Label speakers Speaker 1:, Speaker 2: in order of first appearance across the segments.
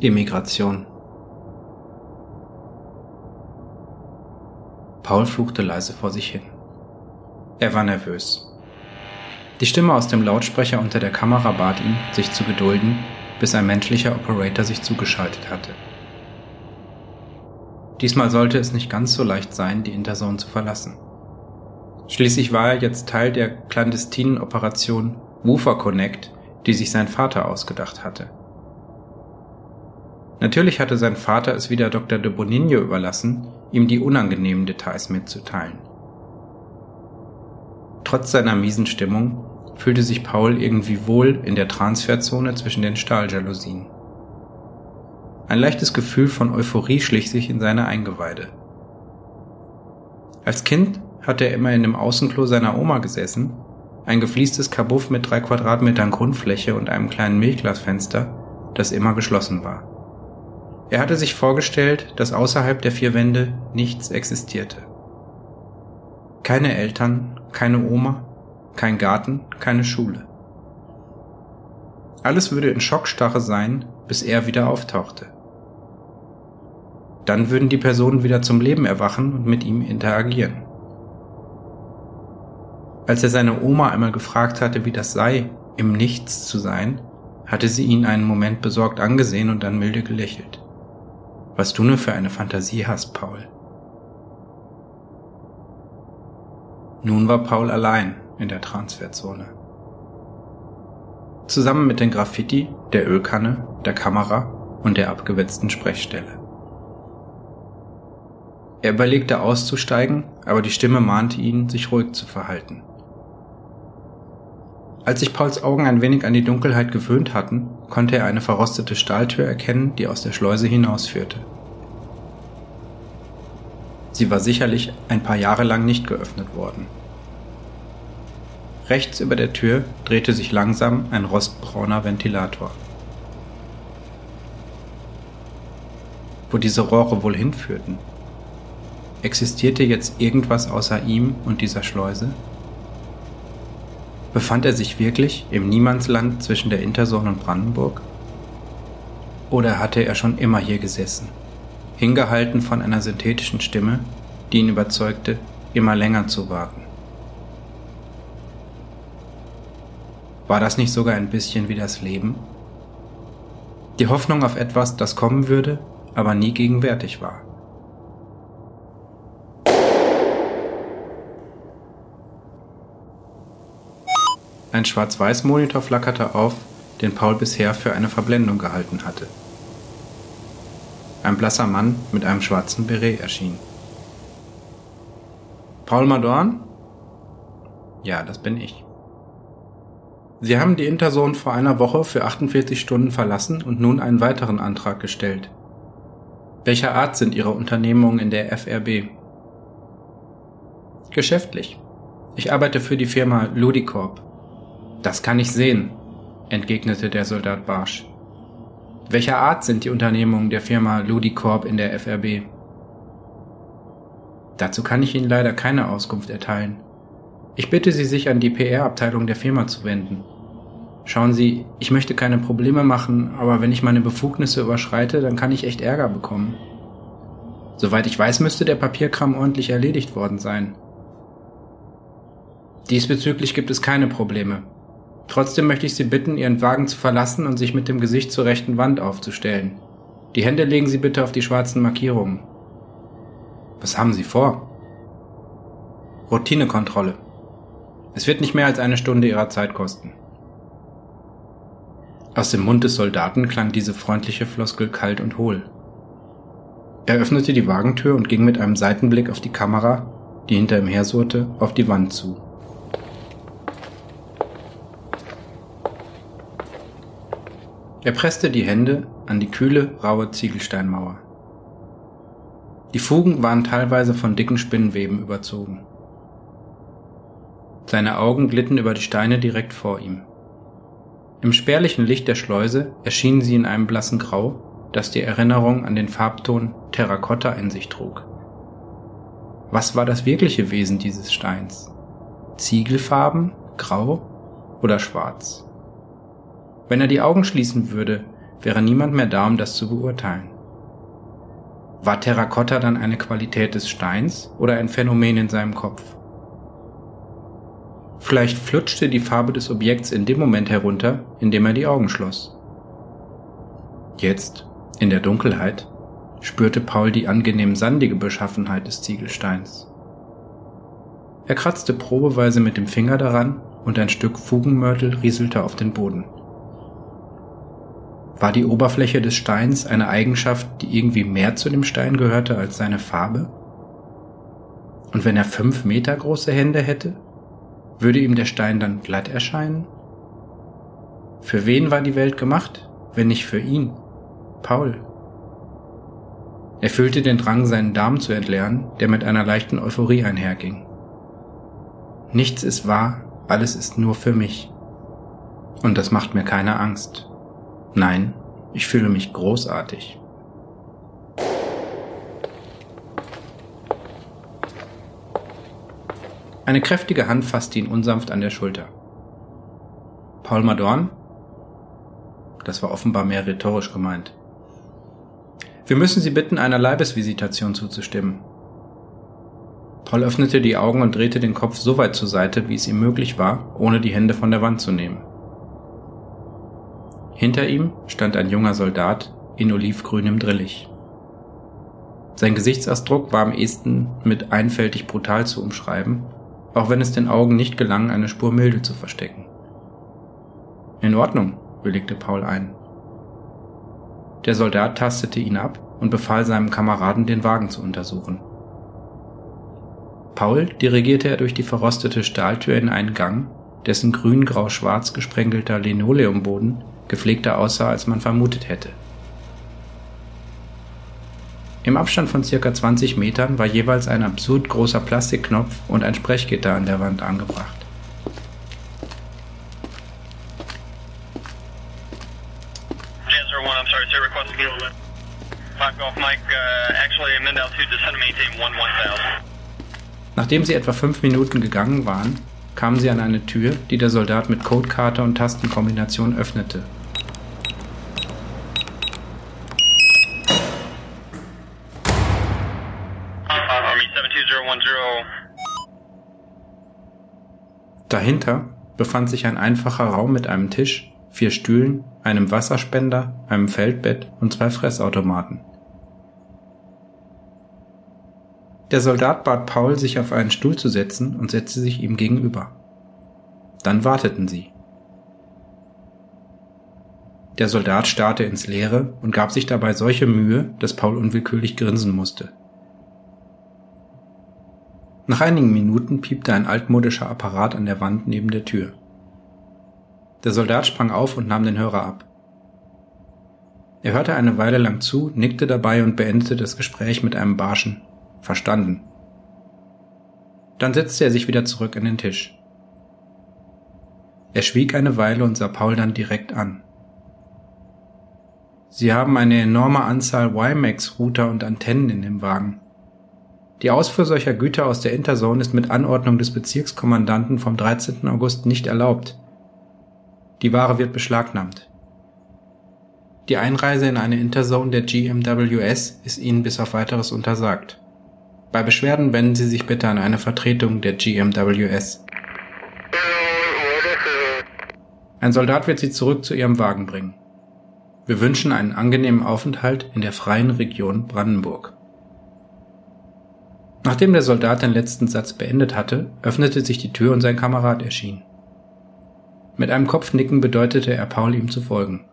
Speaker 1: Immigration. Paul fluchte leise vor sich hin. Er war nervös. Die Stimme aus dem Lautsprecher unter der Kamera bat ihn, sich zu gedulden, bis ein menschlicher Operator sich zugeschaltet hatte. Diesmal sollte es nicht ganz so leicht sein, die Interzone zu verlassen. Schließlich war er jetzt Teil der clandestinen Operation Woofer Connect, die sich sein Vater ausgedacht hatte. Natürlich hatte sein Vater es wieder Dr. de Bonigno überlassen, ihm die unangenehmen Details mitzuteilen. Trotz seiner miesen Stimmung fühlte sich Paul irgendwie wohl in der Transferzone zwischen den Stahljalousien. Ein leichtes Gefühl von Euphorie schlich sich in seine Eingeweide. Als Kind hatte er immer in dem Außenklo seiner Oma gesessen, ein gefliestes Kabuff mit drei Quadratmetern Grundfläche und einem kleinen Milchglasfenster, das immer geschlossen war. Er hatte sich vorgestellt, dass außerhalb der vier Wände nichts existierte. Keine Eltern, keine Oma, kein Garten, keine Schule. Alles würde in Schockstarre sein, bis er wieder auftauchte. Dann würden die Personen wieder zum Leben erwachen und mit ihm interagieren. Als er seine Oma einmal gefragt hatte, wie das sei, im Nichts zu sein, hatte sie ihn einen Moment besorgt angesehen und dann milde gelächelt. Was du nur für eine Fantasie hast, Paul. Nun war Paul allein in der Transferzone. Zusammen mit den Graffiti, der Ölkanne, der Kamera und der abgewetzten Sprechstelle. Er überlegte auszusteigen, aber die Stimme mahnte ihn, sich ruhig zu verhalten. Als sich Pauls Augen ein wenig an die Dunkelheit gewöhnt hatten, konnte er eine verrostete Stahltür erkennen, die aus der Schleuse hinausführte. Sie war sicherlich ein paar Jahre lang nicht geöffnet worden. Rechts über der Tür drehte sich langsam ein rostbrauner Ventilator. Wo diese Rohre wohl hinführten? Existierte jetzt irgendwas außer ihm und dieser Schleuse? Befand er sich wirklich im Niemandsland zwischen der Interson und Brandenburg? Oder hatte er schon immer hier gesessen, hingehalten von einer synthetischen Stimme, die ihn überzeugte, immer länger zu warten? War das nicht sogar ein bisschen wie das Leben? Die Hoffnung auf etwas, das kommen würde, aber nie gegenwärtig war. Ein Schwarz-Weiß-Monitor flackerte auf, den Paul bisher für eine Verblendung gehalten hatte. Ein blasser Mann mit einem schwarzen Beret erschien. Paul Madorn? Ja, das bin ich. Sie haben die Interson vor einer Woche für 48 Stunden verlassen und nun einen weiteren Antrag gestellt. Welcher Art sind Ihre Unternehmungen in der FRB? Geschäftlich. Ich arbeite für die Firma Ludicorp. Das kann ich sehen, entgegnete der Soldat Barsch. Welcher Art sind die Unternehmungen der Firma Ludicorp in der FRB? Dazu kann ich Ihnen leider keine Auskunft erteilen. Ich bitte Sie, sich an die PR-Abteilung der Firma zu wenden. Schauen Sie, ich möchte keine Probleme machen, aber wenn ich meine Befugnisse überschreite, dann kann ich echt Ärger bekommen. Soweit ich weiß, müsste der Papierkram ordentlich erledigt worden sein. Diesbezüglich gibt es keine Probleme. Trotzdem möchte ich Sie bitten, Ihren Wagen zu verlassen und sich mit dem Gesicht zur rechten Wand aufzustellen. Die Hände legen Sie bitte auf die schwarzen Markierungen. Was haben Sie vor? Routinekontrolle. Es wird nicht mehr als eine Stunde Ihrer Zeit kosten. Aus dem Mund des Soldaten klang diese freundliche Floskel kalt und hohl. Er öffnete die Wagentür und ging mit einem Seitenblick auf die Kamera, die hinter ihm hersurrte, auf die Wand zu. Er presste die Hände an die kühle, raue Ziegelsteinmauer. Die Fugen waren teilweise von dicken Spinnenweben überzogen. Seine Augen glitten über die Steine direkt vor ihm. Im spärlichen Licht der Schleuse erschienen sie in einem blassen Grau, das die Erinnerung an den Farbton Terrakotta in sich trug. Was war das wirkliche Wesen dieses Steins? Ziegelfarben, grau oder schwarz? Wenn er die Augen schließen würde, wäre niemand mehr da, um das zu beurteilen. War Terrakotta dann eine Qualität des Steins oder ein Phänomen in seinem Kopf? Vielleicht flutschte die Farbe des Objekts in dem Moment herunter, in dem er die Augen schloss. Jetzt, in der Dunkelheit, spürte Paul die angenehm sandige Beschaffenheit des Ziegelsteins. Er kratzte probeweise mit dem Finger daran und ein Stück Fugenmörtel rieselte auf den Boden. War die Oberfläche des Steins eine Eigenschaft, die irgendwie mehr zu dem Stein gehörte als seine Farbe? Und wenn er fünf Meter große Hände hätte, würde ihm der Stein dann glatt erscheinen? Für wen war die Welt gemacht, wenn nicht für ihn, Paul? Er fühlte den Drang, seinen Darm zu entleeren, der mit einer leichten Euphorie einherging. Nichts ist wahr, alles ist nur für mich. Und das macht mir keine Angst. Nein, ich fühle mich großartig. Eine kräftige Hand fasste ihn unsanft an der Schulter. Paul Madorn? Das war offenbar mehr rhetorisch gemeint. Wir müssen Sie bitten, einer Leibesvisitation zuzustimmen. Paul öffnete die Augen und drehte den Kopf so weit zur Seite, wie es ihm möglich war, ohne die Hände von der Wand zu nehmen. Hinter ihm stand ein junger Soldat in olivgrünem Drillich. Sein Gesichtsausdruck war am ehesten mit einfältig brutal zu umschreiben, auch wenn es den Augen nicht gelang, eine Spur Milde zu verstecken. In Ordnung, willigte Paul ein. Der Soldat tastete ihn ab und befahl seinem Kameraden, den Wagen zu untersuchen. Paul dirigierte er durch die verrostete Stahltür in einen Gang, dessen grün-grau-schwarz gesprenkelter Linoleumboden gepflegter aussah, als man vermutet hätte. Im Abstand von circa 20 Metern war jeweils ein absurd großer Plastikknopf und ein Sprechgitter an der Wand angebracht. Nachdem sie etwa fünf Minuten gegangen waren, kamen sie an eine Tür, die der Soldat mit Codekarte und Tastenkombination öffnete. Dahinter befand sich ein einfacher Raum mit einem Tisch, vier Stühlen, einem Wasserspender, einem Feldbett und zwei Fressautomaten. Der Soldat bat Paul, sich auf einen Stuhl zu setzen und setzte sich ihm gegenüber. Dann warteten sie. Der Soldat starrte ins Leere und gab sich dabei solche Mühe, dass Paul unwillkürlich grinsen musste. Nach einigen Minuten piepte ein altmodischer Apparat an der Wand neben der Tür. Der Soldat sprang auf und nahm den Hörer ab. Er hörte eine Weile lang zu, nickte dabei und beendete das Gespräch mit einem barschen Verstanden. Dann setzte er sich wieder zurück an den Tisch. Er schwieg eine Weile und sah Paul dann direkt an. Sie haben eine enorme Anzahl WiMAX-Router und Antennen in dem Wagen. Die Ausfuhr solcher Güter aus der Interzone ist mit Anordnung des Bezirkskommandanten vom 13. August nicht erlaubt. Die Ware wird beschlagnahmt. Die Einreise in eine Interzone der GMWS ist Ihnen bis auf weiteres untersagt. Bei Beschwerden wenden Sie sich bitte an eine Vertretung der GMWS. Ein Soldat wird Sie zurück zu Ihrem Wagen bringen. Wir wünschen einen angenehmen Aufenthalt in der freien Region Brandenburg. Nachdem der Soldat den letzten Satz beendet hatte, öffnete sich die Tür und sein Kamerad erschien. Mit einem Kopfnicken bedeutete er Paul ihm zu folgen.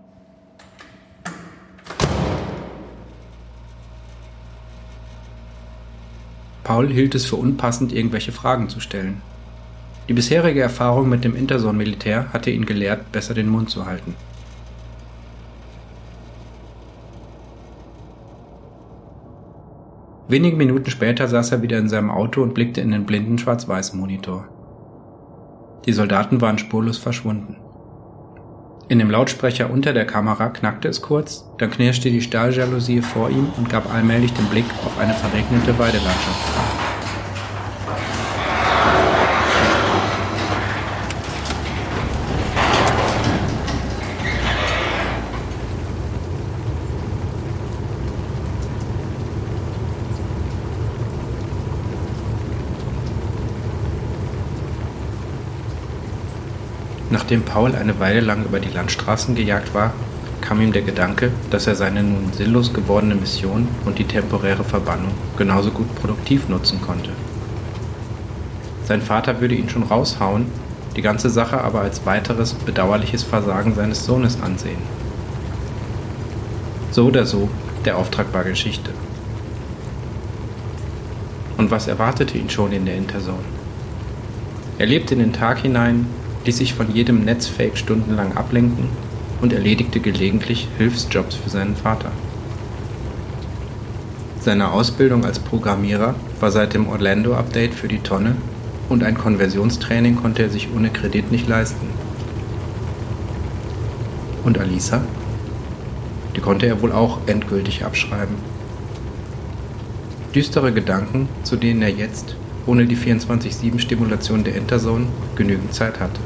Speaker 1: Paul hielt es für unpassend, irgendwelche Fragen zu stellen. Die bisherige Erfahrung mit dem Interson-Militär hatte ihn gelehrt, besser den Mund zu halten. Wenige Minuten später saß er wieder in seinem Auto und blickte in den blinden Schwarz-Weiß-Monitor. Die Soldaten waren spurlos verschwunden. In dem Lautsprecher unter der Kamera knackte es kurz, dann knirschte die Stahljalousie vor ihm und gab allmählich den Blick auf eine verregnete Weidelandschaft Nachdem Paul eine Weile lang über die Landstraßen gejagt war, kam ihm der Gedanke, dass er seine nun sinnlos gewordene Mission und die temporäre Verbannung genauso gut produktiv nutzen konnte. Sein Vater würde ihn schon raushauen, die ganze Sache aber als weiteres bedauerliches Versagen seines Sohnes ansehen. So oder so, der Auftrag war Geschichte. Und was erwartete ihn schon in der Interzone? Er lebte in den Tag hinein, ließ sich von jedem Netzfake stundenlang ablenken und erledigte gelegentlich Hilfsjobs für seinen Vater. Seine Ausbildung als Programmierer war seit dem Orlando-Update für die Tonne und ein Konversionstraining konnte er sich ohne Kredit nicht leisten. Und Alisa? Die konnte er wohl auch endgültig abschreiben. Düstere Gedanken, zu denen er jetzt, ohne die 24-7-Stimulation der Interzone, genügend Zeit hatte.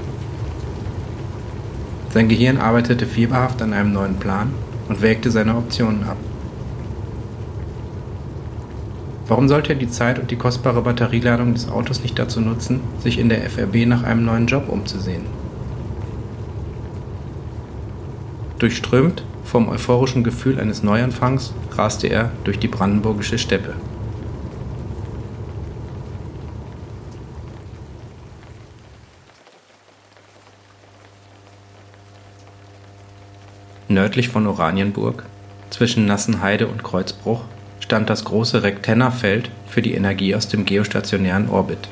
Speaker 1: Sein Gehirn arbeitete fieberhaft an einem neuen Plan und wägte seine Optionen ab. Warum sollte er die Zeit und die kostbare Batterieladung des Autos nicht dazu nutzen, sich in der FRB nach einem neuen Job umzusehen? Durchströmt vom euphorischen Gefühl eines Neuanfangs raste er durch die brandenburgische Steppe. Nördlich von Oranienburg, zwischen Nassenheide und Kreuzbruch, stand das große Rectenna-Feld für die Energie aus dem geostationären Orbit.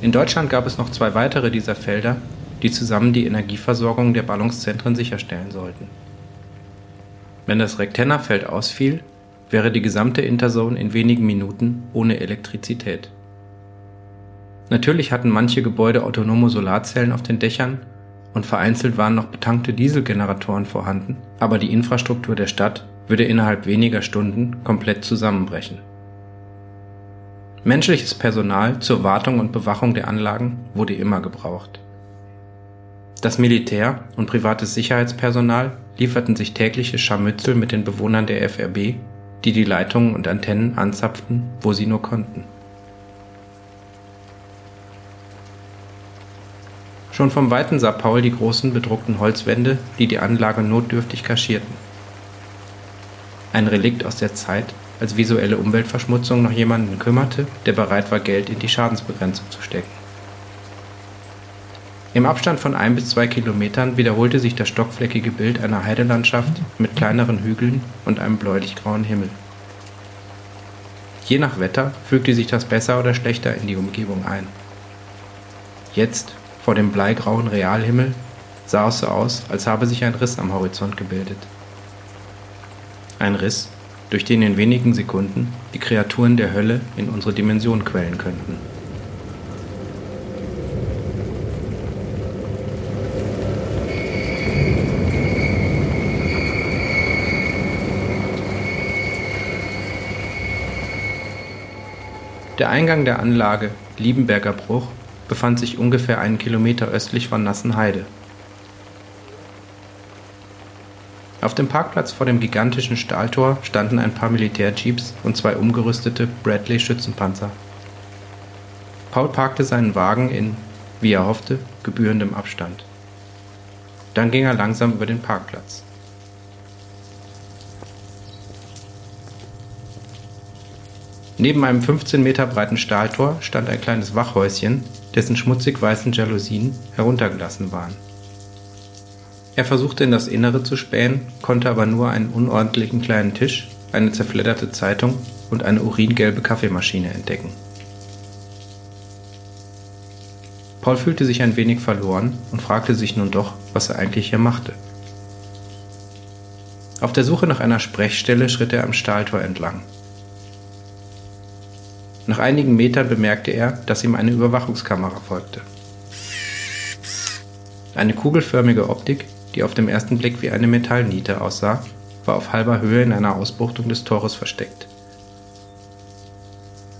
Speaker 1: In Deutschland gab es noch zwei weitere dieser Felder, die zusammen die Energieversorgung der Ballungszentren sicherstellen sollten. Wenn das Rectenna-Feld ausfiel, wäre die gesamte Interzone in wenigen Minuten ohne Elektrizität. Natürlich hatten manche Gebäude autonome Solarzellen auf den Dächern und vereinzelt waren noch betankte Dieselgeneratoren vorhanden, aber die Infrastruktur der Stadt würde innerhalb weniger Stunden komplett zusammenbrechen. Menschliches Personal zur Wartung und Bewachung der Anlagen wurde immer gebraucht. Das Militär und privates Sicherheitspersonal lieferten sich tägliche Scharmützel mit den Bewohnern der FRB, die die Leitungen und Antennen anzapften, wo sie nur konnten. Schon vom Weiten sah Paul die großen bedruckten Holzwände, die die Anlage notdürftig kaschierten. Ein Relikt aus der Zeit, als visuelle Umweltverschmutzung noch jemanden kümmerte, der bereit war, Geld in die Schadensbegrenzung zu stecken. Im Abstand von ein bis zwei Kilometern wiederholte sich das stockfleckige Bild einer Heidelandschaft mit kleineren Hügeln und einem bläulich-grauen Himmel. Je nach Wetter fügte sich das besser oder schlechter in die Umgebung ein. Jetzt, vor dem bleigrauen Realhimmel, sah es so aus, als habe sich ein Riss am Horizont gebildet. Ein Riss, durch den in wenigen Sekunden die Kreaturen der Hölle in unsere Dimension quellen könnten. Der Eingang der Anlage, Liebenberger Bruch, befand sich ungefähr einen Kilometer östlich von Nassenheide. Auf dem Parkplatz vor dem gigantischen Stahltor standen ein paar Militärjeeps und zwei umgerüstete Bradley-Schützenpanzer. Paul parkte seinen Wagen in, wie er hoffte, gebührendem Abstand. Dann ging er langsam über den Parkplatz. Neben einem 15 Meter breiten Stahltor stand ein kleines Wachhäuschen, dessen schmutzig weißen Jalousien heruntergelassen waren. Er versuchte in das Innere zu spähen, konnte aber nur einen unordentlichen kleinen Tisch, eine zerfledderte Zeitung und eine uringelbe Kaffeemaschine entdecken. Paul fühlte sich ein wenig verloren und fragte sich nun doch, was er eigentlich hier machte. Auf der Suche nach einer Sprechstelle schritt er am Stahltor entlang. Nach einigen Metern bemerkte er, dass ihm eine Überwachungskamera folgte. Eine kugelförmige Optik, die auf dem ersten Blick wie eine Metallniete aussah, war auf halber Höhe in einer Ausbuchtung des Tores versteckt.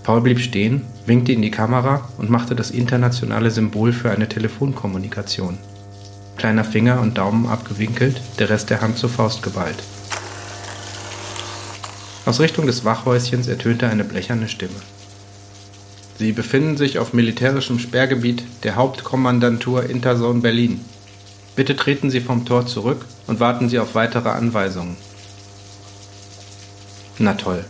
Speaker 1: Paul blieb stehen, winkte in die Kamera und machte das internationale Symbol für eine Telefonkommunikation. kleiner Finger und Daumen abgewinkelt, der Rest der Hand zur Faust geballt. Aus Richtung des Wachhäuschens ertönte eine blecherne Stimme. Sie befinden sich auf militärischem Sperrgebiet der Hauptkommandantur Interzone Berlin. Bitte treten Sie vom Tor zurück und warten Sie auf weitere Anweisungen. Na toll.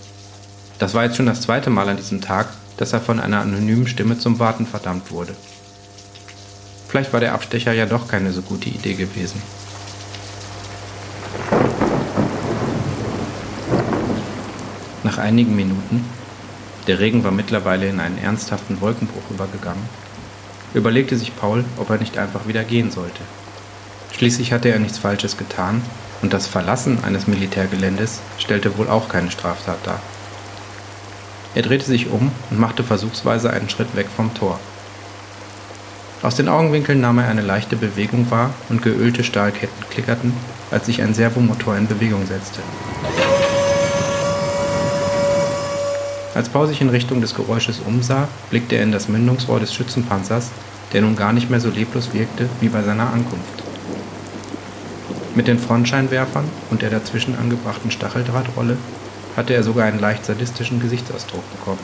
Speaker 1: Das war jetzt schon das zweite Mal an diesem Tag, dass er von einer anonymen Stimme zum Warten verdammt wurde. Vielleicht war der Abstecher ja doch keine so gute Idee gewesen. Nach einigen Minuten, der Regen war mittlerweile in einen ernsthaften Wolkenbruch übergegangen, überlegte sich Paul, ob er nicht einfach wieder gehen sollte. Schließlich hatte er nichts Falsches getan und das Verlassen eines Militärgeländes stellte wohl auch keine Straftat dar. Er drehte sich um und machte versuchsweise einen Schritt weg vom Tor. Aus den Augenwinkeln nahm er eine leichte Bewegung wahr und geölte Stahlketten klickerten, als sich ein Servomotor in Bewegung setzte. Als Paul sich in Richtung des Geräusches umsah, blickte er in das Mündungsrohr des Schützenpanzers, der nun gar nicht mehr so leblos wirkte wie bei seiner Ankunft. Mit den Frontscheinwerfern und der dazwischen angebrachten Stacheldrahtrolle hatte er sogar einen leicht sadistischen Gesichtsausdruck bekommen.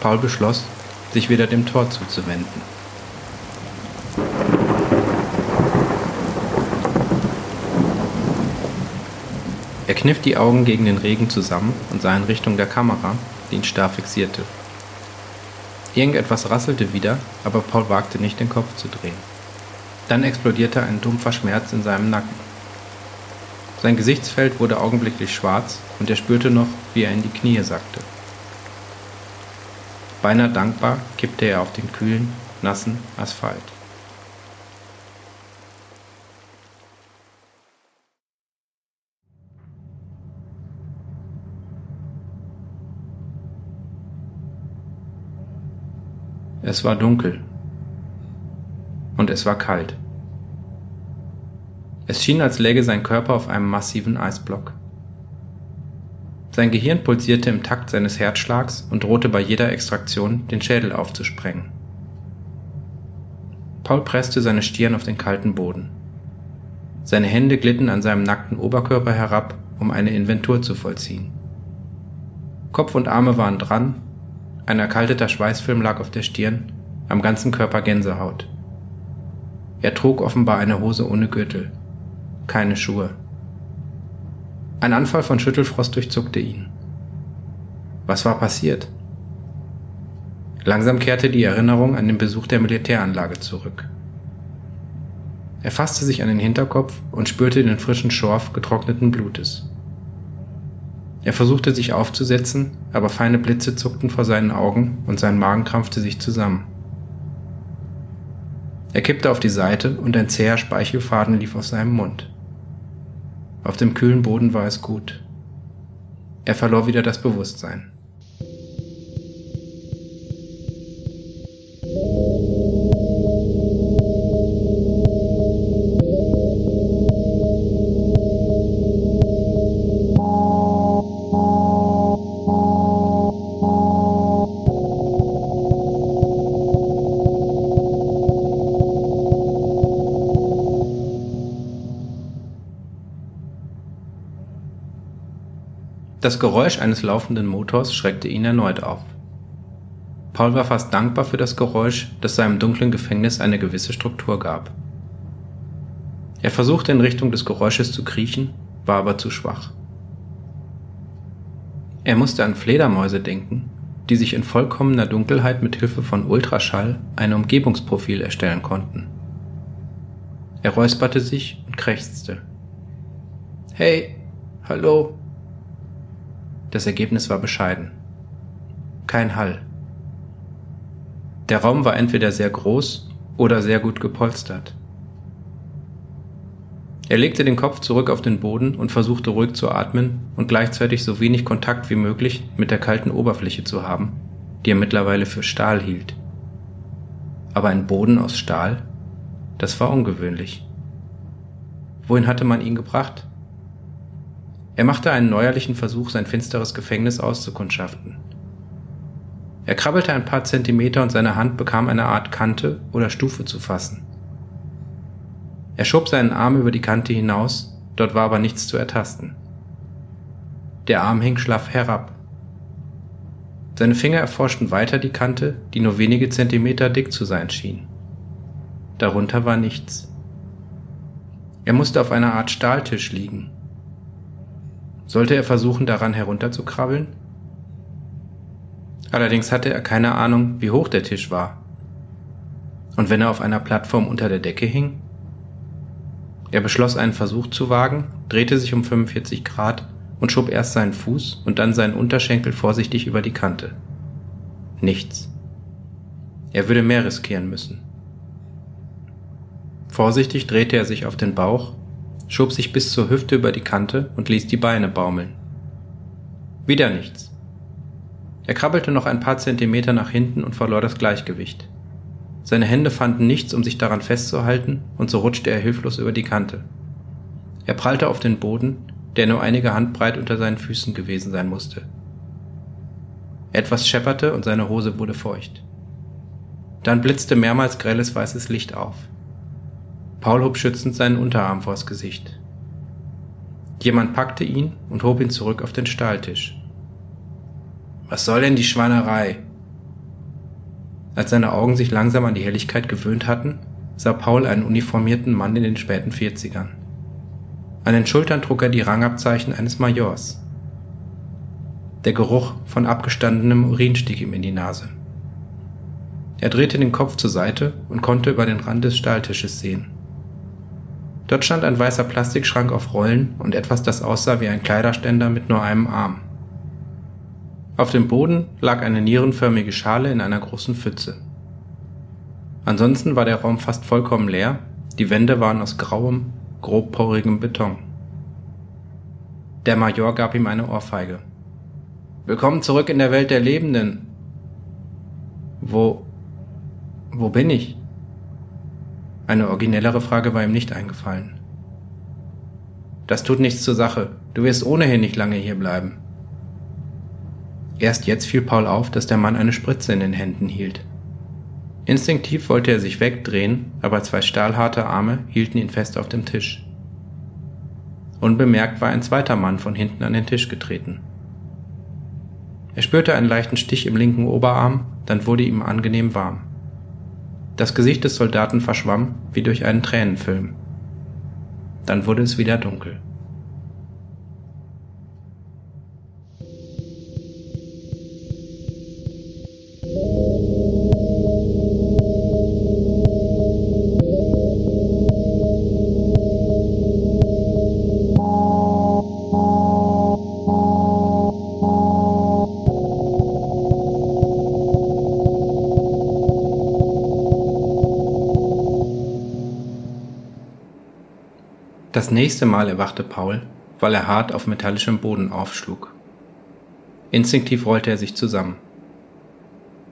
Speaker 1: Paul beschloss, sich wieder dem Tor zuzuwenden. Er kniff die Augen gegen den Regen zusammen und sah in Richtung der Kamera, die ihn starr fixierte. Irgendetwas rasselte wieder, aber Paul wagte nicht, den Kopf zu drehen. Dann explodierte ein dumpfer Schmerz in seinem Nacken. Sein Gesichtsfeld wurde augenblicklich schwarz und er spürte noch, wie er in die Knie sackte. Beinahe dankbar kippte er auf den kühlen, nassen Asphalt. Es war dunkel und es war kalt. Es schien, als läge sein Körper auf einem massiven Eisblock. Sein Gehirn pulsierte im Takt seines Herzschlags und drohte bei jeder Extraktion, den Schädel aufzusprengen. Paul presste seine Stirn auf den kalten Boden. Seine Hände glitten an seinem nackten Oberkörper herab, um eine Inventur zu vollziehen. Kopf und Arme waren dran, ein erkalteter Schweißfilm lag auf der Stirn, am ganzen Körper Gänsehaut. Er trug offenbar eine Hose ohne Gürtel, keine Schuhe. Ein Anfall von Schüttelfrost durchzuckte ihn. Was war passiert? Langsam kehrte die Erinnerung an den Besuch der Militäranlage zurück. Er fasste sich an den Hinterkopf und spürte den frischen Schorf getrockneten Blutes. Er versuchte sich aufzusetzen, aber feine Blitze zuckten vor seinen Augen und sein Magen krampfte sich zusammen. Er kippte auf die Seite und ein zäher Speichelfaden lief aus seinem Mund. Auf dem kühlen Boden war es gut. Er verlor wieder das Bewusstsein. Das Geräusch eines laufenden Motors schreckte ihn erneut auf. Paul war fast dankbar für das Geräusch, das seinem dunklen Gefängnis eine gewisse Struktur gab. Er versuchte in Richtung des Geräusches zu kriechen, war aber zu schwach. Er musste an Fledermäuse denken, die sich in vollkommener Dunkelheit mit Hilfe von Ultraschall ein Umgebungsprofil erstellen konnten. Er räusperte sich und krächzte. Hey, hallo, das Ergebnis war bescheiden. Kein Hall. Der Raum war entweder sehr groß oder sehr gut gepolstert. Er legte den Kopf zurück auf den Boden und versuchte ruhig zu atmen und gleichzeitig so wenig Kontakt wie möglich mit der kalten Oberfläche zu haben, die er mittlerweile für Stahl hielt. Aber ein Boden aus Stahl? Das war ungewöhnlich. Wohin hatte man ihn gebracht? Er machte einen neuerlichen Versuch, sein finsteres Gefängnis auszukundschaften. Er krabbelte ein paar Zentimeter und seine Hand bekam eine Art Kante oder Stufe zu fassen. Er schob seinen Arm über die Kante hinaus, dort war aber nichts zu ertasten. Der Arm hing schlaff herab. Seine Finger erforschten weiter die Kante, die nur wenige Zentimeter dick zu sein schien. Darunter war nichts. Er musste auf einer Art Stahltisch liegen. Sollte er versuchen, daran herunterzukrabbeln? Allerdings hatte er keine Ahnung, wie hoch der Tisch war. Und wenn er auf einer Plattform unter der Decke hing? Er beschloss einen Versuch zu wagen, drehte sich um 45 Grad und schob erst seinen Fuß und dann seinen Unterschenkel vorsichtig über die Kante. Nichts. Er würde mehr riskieren müssen. Vorsichtig drehte er sich auf den Bauch, schob sich bis zur Hüfte über die Kante und ließ die Beine baumeln. Wieder nichts. Er krabbelte noch ein paar Zentimeter nach hinten und verlor das Gleichgewicht. Seine Hände fanden nichts, um sich daran festzuhalten, und so rutschte er hilflos über die Kante. Er prallte auf den Boden, der nur einige Handbreit unter seinen Füßen gewesen sein musste. Etwas schepperte und seine Hose wurde feucht. Dann blitzte mehrmals grelles weißes Licht auf. Paul hob schützend seinen Unterarm vors Gesicht. Jemand packte ihn und hob ihn zurück auf den Stahltisch. Was soll denn die Schweinerei? Als seine Augen sich langsam an die Helligkeit gewöhnt hatten, sah Paul einen uniformierten Mann in den späten Vierzigern. An den Schultern trug er die Rangabzeichen eines Majors. Der Geruch von abgestandenem Urin stieg ihm in die Nase. Er drehte den Kopf zur Seite und konnte über den Rand des Stahltisches sehen. Dort stand ein weißer Plastikschrank auf Rollen und etwas, das aussah wie ein Kleiderständer mit nur einem Arm. Auf dem Boden lag eine nierenförmige Schale in einer großen Pfütze. Ansonsten war der Raum fast vollkommen leer, die Wände waren aus grauem, grobporigem Beton. Der Major gab ihm eine Ohrfeige. Willkommen zurück in der Welt der Lebenden. Wo. wo bin ich? Eine originellere Frage war ihm nicht eingefallen. Das tut nichts zur Sache. Du wirst ohnehin nicht lange hier bleiben. Erst jetzt fiel Paul auf, dass der Mann eine Spritze in den Händen hielt. Instinktiv wollte er sich wegdrehen, aber zwei stahlharte Arme hielten ihn fest auf dem Tisch. Unbemerkt war ein zweiter Mann von hinten an den Tisch getreten. Er spürte einen leichten Stich im linken Oberarm, dann wurde ihm angenehm warm. Das Gesicht des Soldaten verschwamm wie durch einen Tränenfilm. Dann wurde es wieder dunkel. Das nächste Mal erwachte Paul, weil er hart auf metallischem Boden aufschlug. Instinktiv rollte er sich zusammen.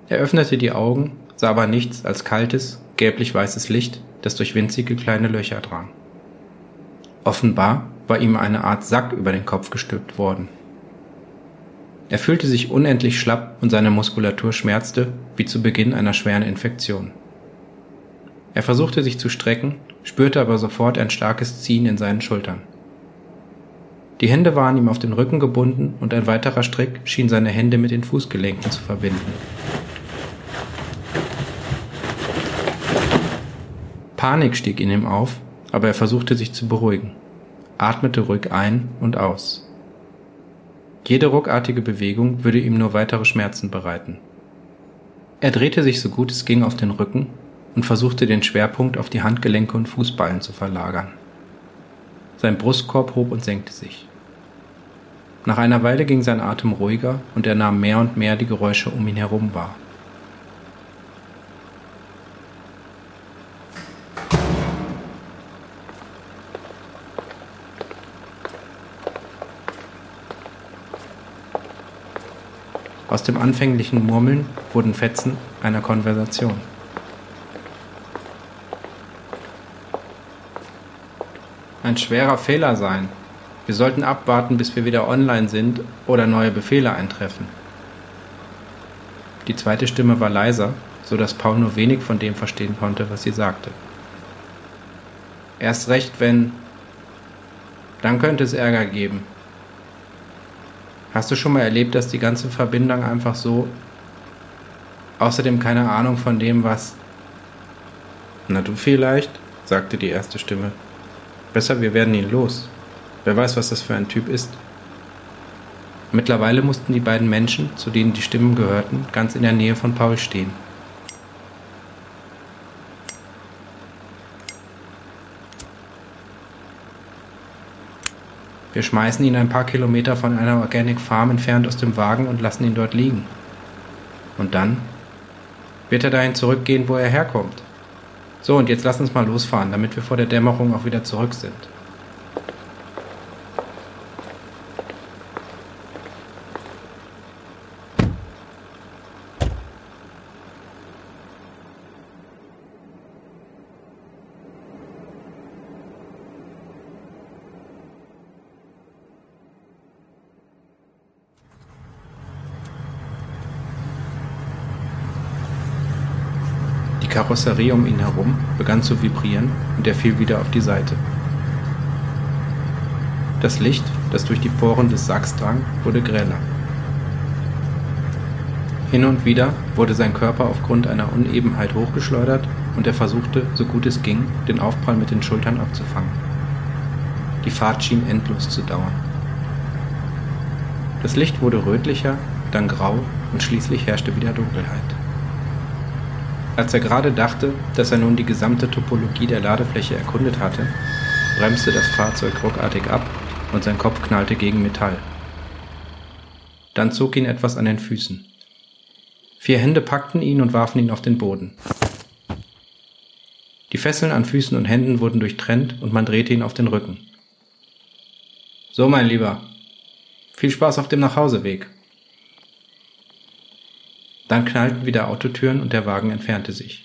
Speaker 1: Er öffnete die Augen, sah aber nichts als kaltes, gelblich-weißes Licht, das durch winzige kleine Löcher drang. Offenbar war ihm eine Art Sack über den Kopf gestülpt worden. Er fühlte sich unendlich schlapp und seine Muskulatur schmerzte wie zu Beginn einer schweren Infektion. Er versuchte sich zu strecken, spürte aber sofort ein starkes Ziehen in seinen Schultern. Die Hände waren ihm auf den Rücken gebunden und ein weiterer Strick schien seine Hände mit den Fußgelenken zu verbinden. Panik stieg in ihm auf, aber er versuchte sich zu beruhigen, atmete ruhig ein und aus. Jede ruckartige Bewegung würde ihm nur weitere Schmerzen bereiten. Er drehte sich so gut es ging auf den Rücken und versuchte den Schwerpunkt auf die Handgelenke und Fußballen zu verlagern. Sein Brustkorb hob und senkte sich. Nach einer Weile ging sein Atem ruhiger und er nahm mehr und mehr die Geräusche um ihn herum wahr. Aus dem anfänglichen Murmeln wurden Fetzen einer Konversation. Ein schwerer Fehler sein. Wir sollten abwarten, bis wir wieder online sind oder neue Befehle eintreffen. Die zweite Stimme war leiser, so dass Paul nur wenig von dem verstehen konnte, was sie sagte. Erst recht, wenn... Dann könnte es Ärger geben. Hast du schon mal erlebt, dass die ganze Verbindung einfach so... Außerdem keine Ahnung von dem, was... Na du vielleicht, sagte die erste Stimme. Besser, wir werden ihn los. Wer weiß, was das für ein Typ ist. Mittlerweile mussten die beiden Menschen, zu denen die Stimmen gehörten, ganz in der Nähe von Paul stehen. Wir schmeißen ihn ein paar Kilometer von einer Organic Farm entfernt aus dem Wagen und lassen ihn dort liegen. Und dann wird er dahin zurückgehen, wo er herkommt. So, und jetzt lass uns mal losfahren, damit wir vor der Dämmerung auch wieder zurück sind. Karosserie um ihn herum begann zu vibrieren und er fiel wieder auf die Seite. Das Licht, das durch die Poren des Sacks drang, wurde greller. Hin und wieder wurde sein Körper aufgrund einer Unebenheit hochgeschleudert und er versuchte, so gut es ging, den Aufprall mit den Schultern abzufangen. Die Fahrt schien endlos zu dauern. Das Licht wurde rötlicher, dann grau und schließlich herrschte wieder Dunkelheit. Als er gerade dachte, dass er nun die gesamte Topologie der Ladefläche erkundet hatte, bremste das Fahrzeug ruckartig ab und sein Kopf knallte gegen Metall. Dann zog ihn etwas an den Füßen. Vier Hände packten ihn und warfen ihn auf den Boden. Die Fesseln an Füßen und Händen wurden durchtrennt und man drehte ihn auf den Rücken. So, mein Lieber. Viel Spaß auf dem Nachhauseweg. Dann knallten wieder Autotüren und der Wagen entfernte sich.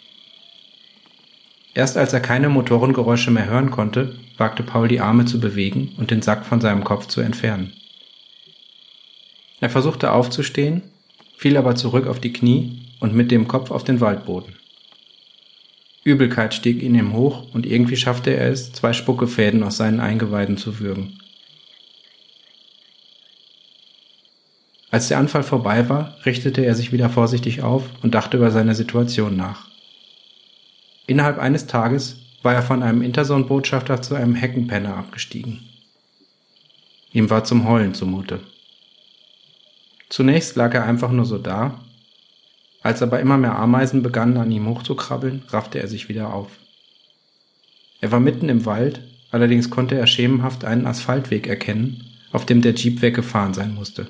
Speaker 1: Erst als er keine Motorengeräusche mehr hören konnte, wagte Paul die Arme zu bewegen und den Sack von seinem Kopf zu entfernen. Er versuchte aufzustehen, fiel aber zurück auf die Knie und mit dem Kopf auf den Waldboden. Übelkeit stieg in ihm hoch und irgendwie schaffte er es, zwei Spuckefäden aus seinen Eingeweiden zu würgen. Als der Anfall vorbei war, richtete er sich wieder vorsichtig auf und dachte über seine Situation nach. Innerhalb eines Tages war er von einem Interson-Botschafter zu einem Heckenpenner abgestiegen. Ihm war zum Heulen zumute. Zunächst lag er einfach nur so da, als aber immer mehr Ameisen begannen an ihm hochzukrabbeln, raffte er sich wieder auf. Er war mitten im Wald, allerdings konnte er schemenhaft einen Asphaltweg erkennen, auf dem der Jeep weggefahren sein musste.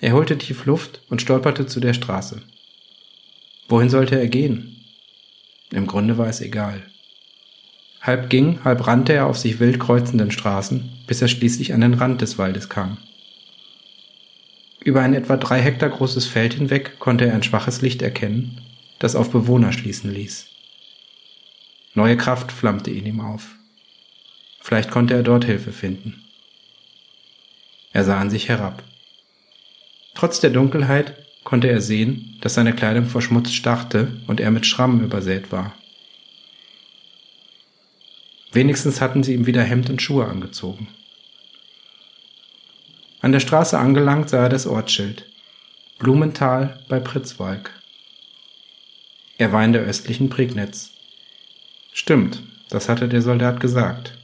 Speaker 1: Er holte tief Luft und stolperte zu der Straße. Wohin sollte er gehen? Im Grunde war es egal. Halb ging, halb rannte er auf sich wild kreuzenden Straßen, bis er schließlich an den Rand des Waldes kam. Über ein etwa drei Hektar großes Feld hinweg konnte er ein schwaches Licht erkennen, das auf Bewohner schließen ließ. Neue Kraft flammte in ihm auf. Vielleicht konnte er dort Hilfe finden. Er sah an sich herab. Trotz der Dunkelheit konnte er sehen, dass seine Kleidung verschmutzt starrte und er mit Schrammen übersät war. Wenigstens hatten sie ihm wieder Hemd und Schuhe angezogen. An der Straße angelangt sah er das Ortsschild. Blumenthal bei Pritzwalk. Er war in der östlichen Prignitz. Stimmt, das hatte der Soldat gesagt.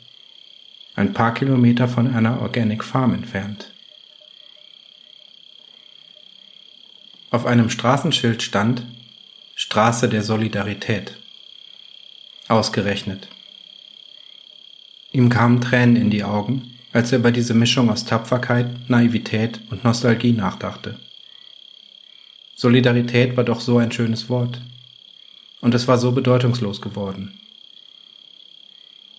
Speaker 1: Ein paar Kilometer von einer Organic Farm entfernt. Auf einem Straßenschild stand Straße der Solidarität. Ausgerechnet. Ihm kamen Tränen in die Augen, als er über diese Mischung aus Tapferkeit, Naivität und Nostalgie nachdachte. Solidarität war doch so ein schönes Wort. Und es war so bedeutungslos geworden.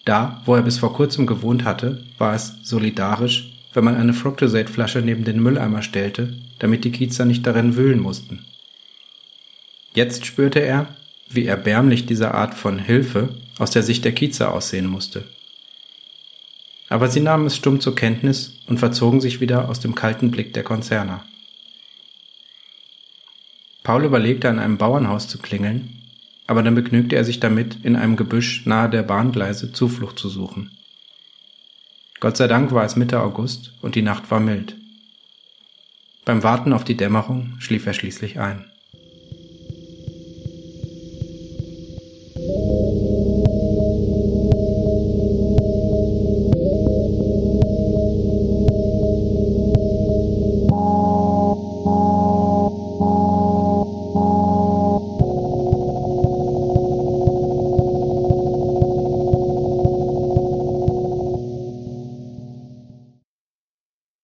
Speaker 1: Da, wo er bis vor kurzem gewohnt hatte, war es solidarisch, wenn man eine Fructosate-Flasche neben den Mülleimer stellte damit die Kiezer nicht darin wühlen mussten. Jetzt spürte er, wie erbärmlich diese Art von Hilfe aus der Sicht der Kiezer aussehen musste. Aber sie nahmen es stumm zur Kenntnis und verzogen sich wieder aus dem kalten Blick der Konzerner. Paul überlegte, an einem Bauernhaus zu klingeln, aber dann begnügte er sich damit, in einem Gebüsch nahe der Bahngleise Zuflucht zu suchen. Gott sei Dank war es Mitte August und die Nacht war mild. Beim Warten auf die Dämmerung schlief er schließlich ein.